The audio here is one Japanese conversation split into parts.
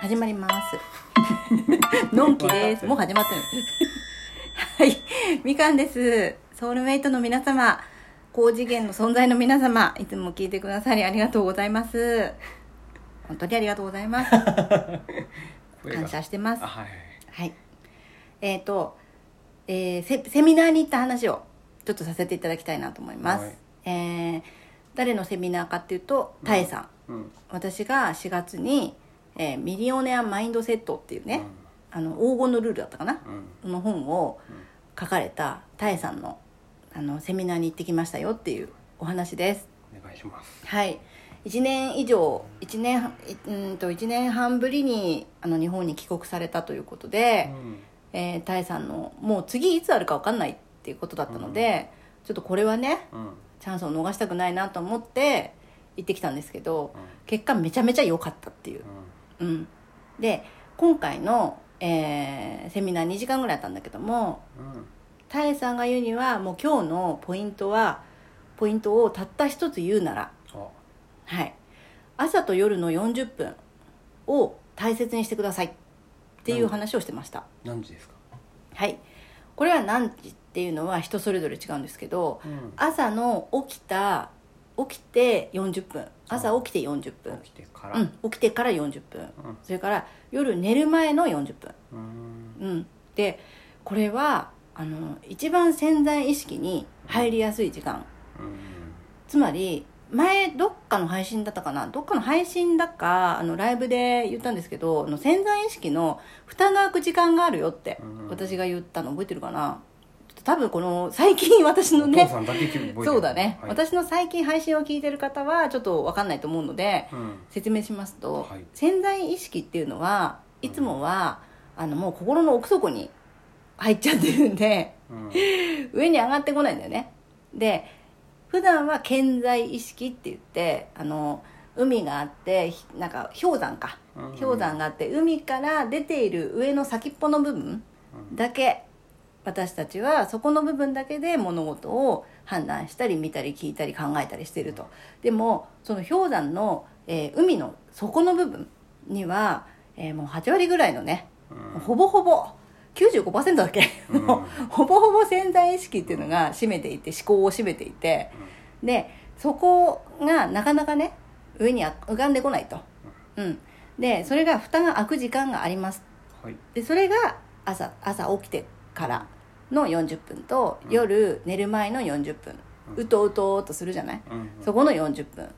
始まります。のんきです。もう始まってる。はい。みかんです。ソウルメイトの皆様、高次元の存在の皆様、いつも聞いてくださりありがとうございます。本当にありがとうございます。感謝してますあ。はいはい。えっ、と、えーセ、セミナーに行った話をちょっとさせていただきたいなと思います。はいえー誰のセミナーかっていうと、タエさん。うん私が4月に、えーミリオネアマインドセット」っていうね、あの黄金のルールだったかな、うん。の本を書かれたタエさんのあのセミナーに行ってきましたよっていうお話です。お願いします。はい。1年以上1年いうんと1年半ぶりにあの日本に帰国されたということで、えータエさんのもう次いつあるか分かんないっていうことだったので、ちょっとこれはねうん。うんチャンスを逃したくないなと思って行ってきたんですけど、結果めちゃめちゃ良かったっていううん、で今回の、えーセミナー2時間ぐらいあったんだけどもうん。タエさんが言うにはもう今日のポイントはポイントをたった一つ言うなら、あ。はい、朝と夜の40分を大切にしてください。っていう話をしてました、何時ですか？はい。これは何時っていうのは人それぞれ違うんですけどうん。朝の起きた起きて40分朝起きて40分。起きてから。うん、起きてから40分、うん。それから夜寝る前の40分、うん。うん、でこれはあの一番潜在意識に入りやすい時間。うん。つまり前どっかの配信だったかな？どっかの配信だかあのライブで言ったんですけどあの潜在意識の蓋が開く時間があるよってうん。私が言ったの覚えてるかな？多分この最近私のおねそうだね、はい。私の最近配信を聞いてる方はちょっと分かんないと思うので、うん。説明しますと、はい。潜在意識っていうのはいつもは、あのもう心の奥底に入っちゃってるんでうん。上に上がってこないんだよね。で普段は潜在意識って言ってあの海があってひなんか氷山か。うん。氷山があって海から出ている上の先っぽの部分だけ私たちはそこの部分だけで物事を判断したり見たり聞いたり考えたりしていると。でもその氷山の、えー海の底の部分には、えーもう8割ぐらいのね、うん。ほぼほぼ95%だっけ、うん。もうほぼほぼ潜在意識っていうのが占めていて思考を占めていて。でそこがなかなかね上に浮かんでこないと、うん、でそれが蓋が開く時間があります。はい。でそれが朝朝起きてからの40分と、うん。夜寝る前の40分、ううんとうとうとするじゃない、うんそこの40分。っ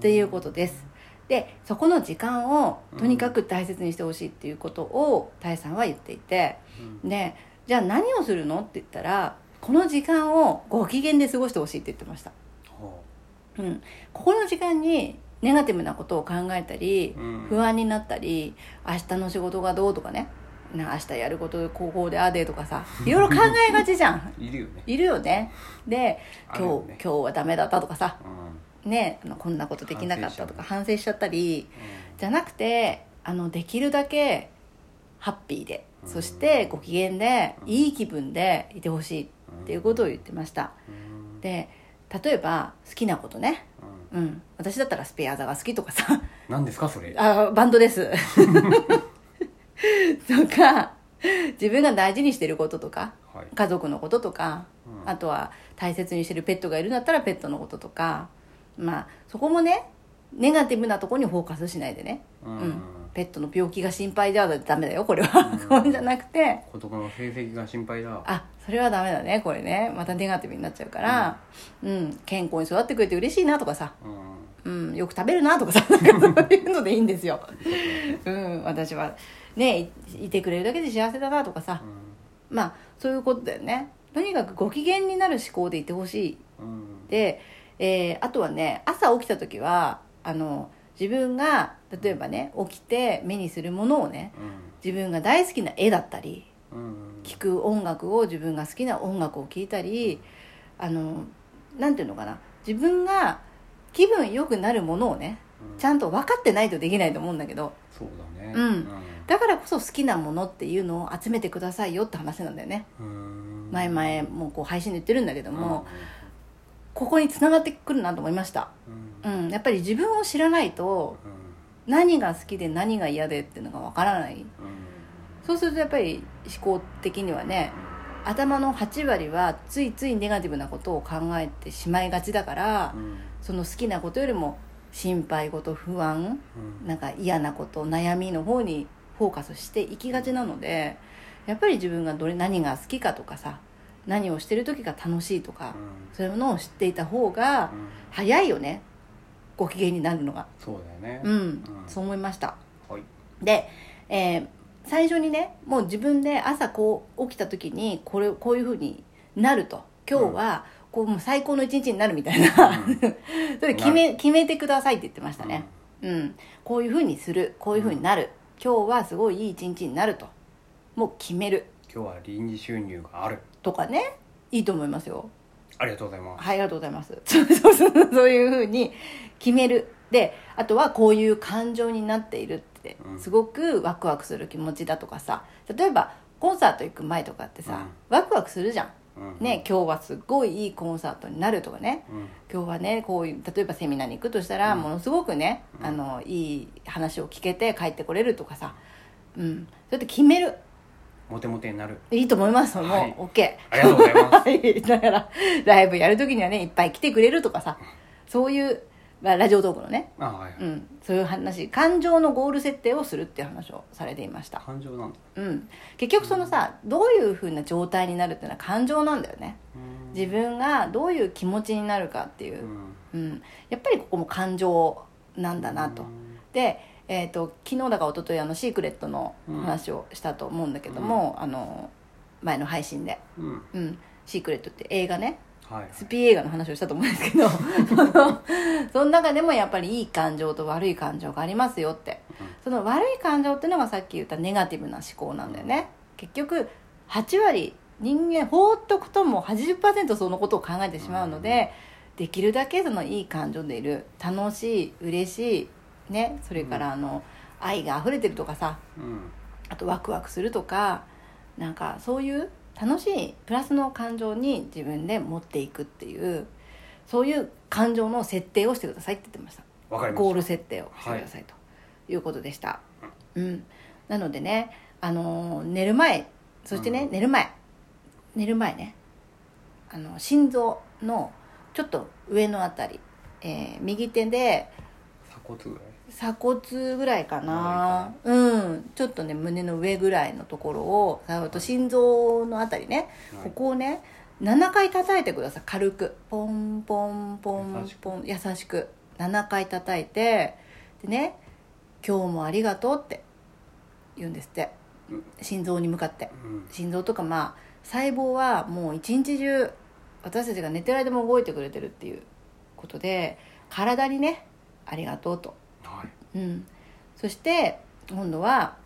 ていうことです。でそこの時間をとにかく大切にしてほしいっていうことをタエさんは言っていて。うん。でじゃあ何をするの？って言ったらこの時間をご機嫌で過ごしてほしいって言ってました、ほう。ん、ここの時間にネガティブなことを考えたり不安になったり明日の仕事がどうとかねな明日やること高校でああでとかさいろいろ考えがちじゃん。いるよね。いるよね。で今日、ね。今日はダメだったとかさうん。ねあのこんなことできなかったとか反省しちゃったりうじゃなくてあのできるだけハッピーでうん。そしてご機嫌でうん。いい気分でいてほしいっていうことを言ってました。ん。で例えば好きなことね。うん。うん。私だったらスペア座が好きとかさ。何ですかそれ。あバンドです とか自分が大事にしてることとかはい。家族のこととか、うん。あとは大切にしてるペットがいるんだったらペットのこととかまあそこもねネガティブなところにフォーカスしないでね、ううん。んペットの病気が心配ではダメだよこれは、うん。そうじゃなくて。子供の成績が心配だ。あそれはダメだねこれね。またネガティブになっちゃうから、うん。健康に育ってくれて嬉しいなとかさ、うん。うん、よく食べるなとかさ。そういうのでいいんですよ、うん、私はねいいてくれるだけで幸せだなとかさ。まあそういうことだよね。とにかくご機嫌になる思考でいてほしい。うん。うんで、えーあとはね朝起きた時はあの自分が例えばね起きて目にするものをね自分が大好きな絵だったりうん。聴く音楽を自分が好きな音楽を聴いたりあのなんていうのかな。自分が気分良くなるものをねうんちゃんと分かってないとできないと思うんだけど。そうだね。うん。だからこそ好きなものっていうのを集めてくださいよって話なんだよね。うん。前々もうこう配信で言ってるんだけども、ここにつながってくるなと思いました、うん。うん。うん、やっぱり自分を知らないと何が好きで何が嫌でっていうのがわからない。うん。そうするとやっぱり思考的にはね頭の8割はついついネガティブなことを考えてしまいがちだからうん。その好きなことよりも心配事不安うん。なんか嫌なこと悩みの方にフォーカスしていきがちなのでやっぱり自分がどれ何が好きかとかさ何をしてる時が楽しいとかうん。そういうのを知っていた方がうん。早いよねご機嫌になるのが。そうだよね。うん、そう思いました。はい。で、えー最初にねもう自分で朝こう起きた時にこれこういうふうになると。今日はこうもう最高の一日になるみたいな、うん。それ決め決めてくださいって言ってましたね、うん。こういうふうにする。こういうふうになる、今日はすごいいい一日になると。もう決める。今日は臨時収入がある。とかね。いいと思いますよ。ありがとうございます。はいありがとうございます。そうそうそう。そういうふうに決める。であとはこういう感情になっているってうん。すごくワクワクする気持ちだとかさ。例えばコンサート行く前とかってさ、ワクワクするじゃんうんね今日はすっごいいいコンサートになるとかね。うん。今日はねこういう例えばセミナーに行くとしたら、うん。ものすごくね、うん。あのいい話を聞けて帰ってこれるとかさ。うん。そうやって決める。モテモテになる。いいと思います。もう、はい OK ありがとうございます。はい。だからライブやる時にはねいっぱい来てくれるとかさ。そういう、まあ、ラジオトークのね、あはいはい。うん、そういう話。感情のゴール設定をするっていう話をされていました、感情なんだ。うん、結局そのさどういうふうな状態になるっていうのは感情なんだよね。うん。自分がどういう気持ちになるかっていう。う、ん。うん、やっぱりここも感情なんだなと、で、えー、と昨日だか一昨日あのシークレットの話をしたと思うんだけども、あの前の配信で、うん。うん、シークレットって映画ね。はいスピー映画の話をしたと思うんですけど その中でもやっぱりいい感情と悪い感情がありますよって。その悪い感情っていうのがさっき言ったネガティブな思考なんだよね。結局8割人間放っとくともう80%そのことを考えてしまうので、できるだけそのいい感情でいる。楽しい嬉しいねそれからあの、愛が溢れてるとかさ。うん。あとワクワクするとかなんかそういう楽しいプラスの感情に自分で持っていくっていうそういう感情の設定をしてくださいって言ってました。わかりました。ゴール設定をしてくださいということでした、うん。なのでね、あのー寝る前そしてね、うん。寝る前。寝る前ね。あの心臓のちょっと上のあたり、えー右手で鎖骨ぐらい鎖骨ぐらいかな。うん。ちょっとね胸の上ぐらいのところをあと心臓のあたりね。はい。ここをね7回叩いてください。軽く。ポンポンポン優しく。ポン優しく。7回叩いて。でね「今日もありがとう」って。言うんですって。うん。心臓に向かって。うん。心臓とかまあ細胞はもう一日中私たちが寝てる間も動いてくれてるっていうことで体にねありがとうと。はいうん、そして今度は、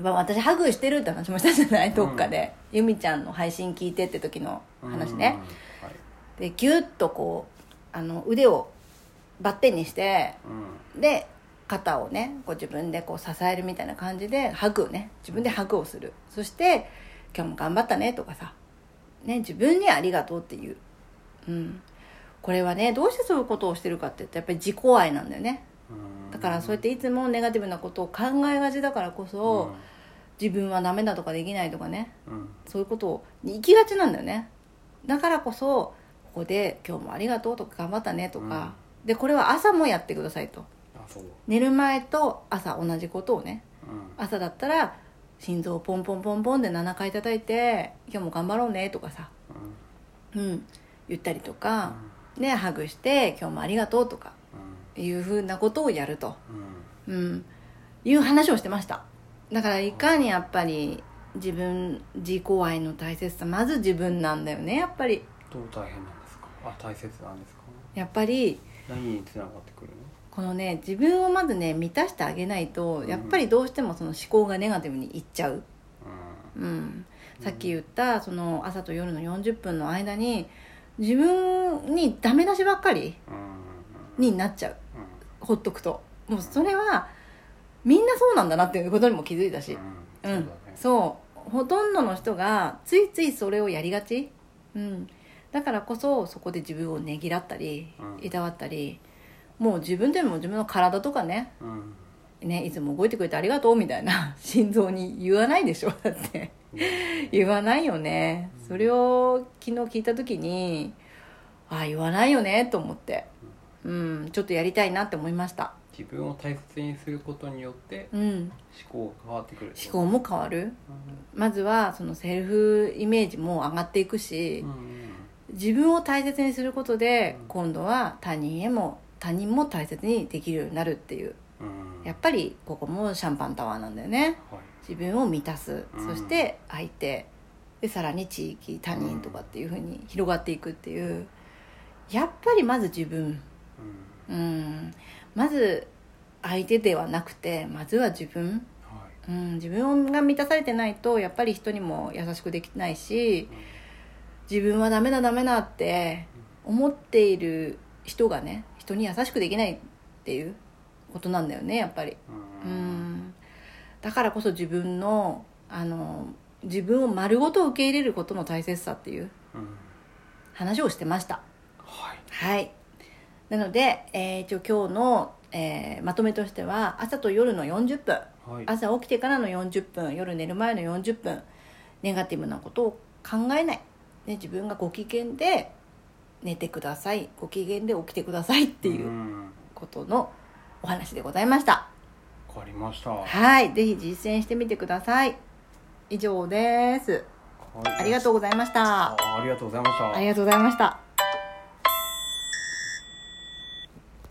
まあ、私ハグしてるって話もしたじゃない？どっかで、由美ちゃんの配信聞いてって時の話ね、うんはい。でギュッとこうあの腕をバッテンにしてうん。で肩をねこう自分でこう支えるみたいな感じでハグをね自分でハグをする。そして「今日も頑張ったね」とかさ、ね、自分にありがとうっていう、うん、これはねどうしてそういうことをしてるかって言ってやっぱり自己愛なんだよね。うんだからそうやっていつもネガティブなことを考えがちだからこそ、自分はダメだとかできないとかね。そういうことに行きがちなんだよね。だからこそここで「今日もありがとう」とか「頑張ったね」とか、でこれは朝もやってくださいと。寝る前と朝同じことをねうん。朝だったら心臓をポンポンポンポンで7回叩いて「今日も頑張ろうね」とかさ、うん、言ったりとか、ねハグして「今日もありがとう」とかいうふうなことをやると。うん。うん。うん、いう話をしてました。だからいかにやっぱり自分自己愛の大切さまず自分なんだよねやっぱり。どう大変なんですか？あ大切なんですか？やっぱり何につながってくるの？このね自分をまずね満たしてあげないとやっぱりどうしてもその思考がネガティブにいっちゃう、うん。うん、さっき言ったその朝と夜の40分の間に自分にダメ出しばっかりうん。になっちゃう。うんほっとくと。もうそれはみんなそうなんだなっていうことにも気づいたし、うんうん。そうほとんどの人がついついそれをやりがち、うん、だからこそそこで自分をねぎらったり、うん。いたわったりもう自分でも自分の体とかねうん。ねいつも動いてくれてありがとうみたいな 心臓に言わないでしょ。だって。言わないよね。それを昨日聞いた時にああ言わないよねと思ってうんちょっとやりたいなって思いました。自分を大切にすることによってうん。思考が変わってくる。思考も変わる。まずはそのセルフイメージも上がっていくしうんうん自分を大切にすることでうん。今度は他人へも他人も大切にできるようになるっていう。うん。やっぱりここもシャンパンタワーなんだよね。はい。自分を満たす。うん。そして相手。でさらに地域他人とかっていうふうに広がっていくっていう。やっぱりまず自分うん。うんまず相手ではなくてまずは自分、はい。うん、自分が満たされてないとやっぱり人にも優しくできないし自分はダメだダメだって思っている人がね人に優しくできないっていうことなんだよねやっぱり。ううんん。だからこそ自分のあの自分を丸ごと受け入れることの大切さっていううん。話をしてました。はい。はいなので、えー一応今日の、えーまとめとしては朝と夜の40分。はい。朝起きてからの40分。夜寝る前の40分。ネガティブなことを考えない、ね、自分がご機嫌で寝てください。ご機嫌で起きてくださいっていううん。ことのお話でございました。わかりました。はい。ぜひ実践してみてください。以上です。はい。ありがとうございました。あありがとうございました。ありがとうございました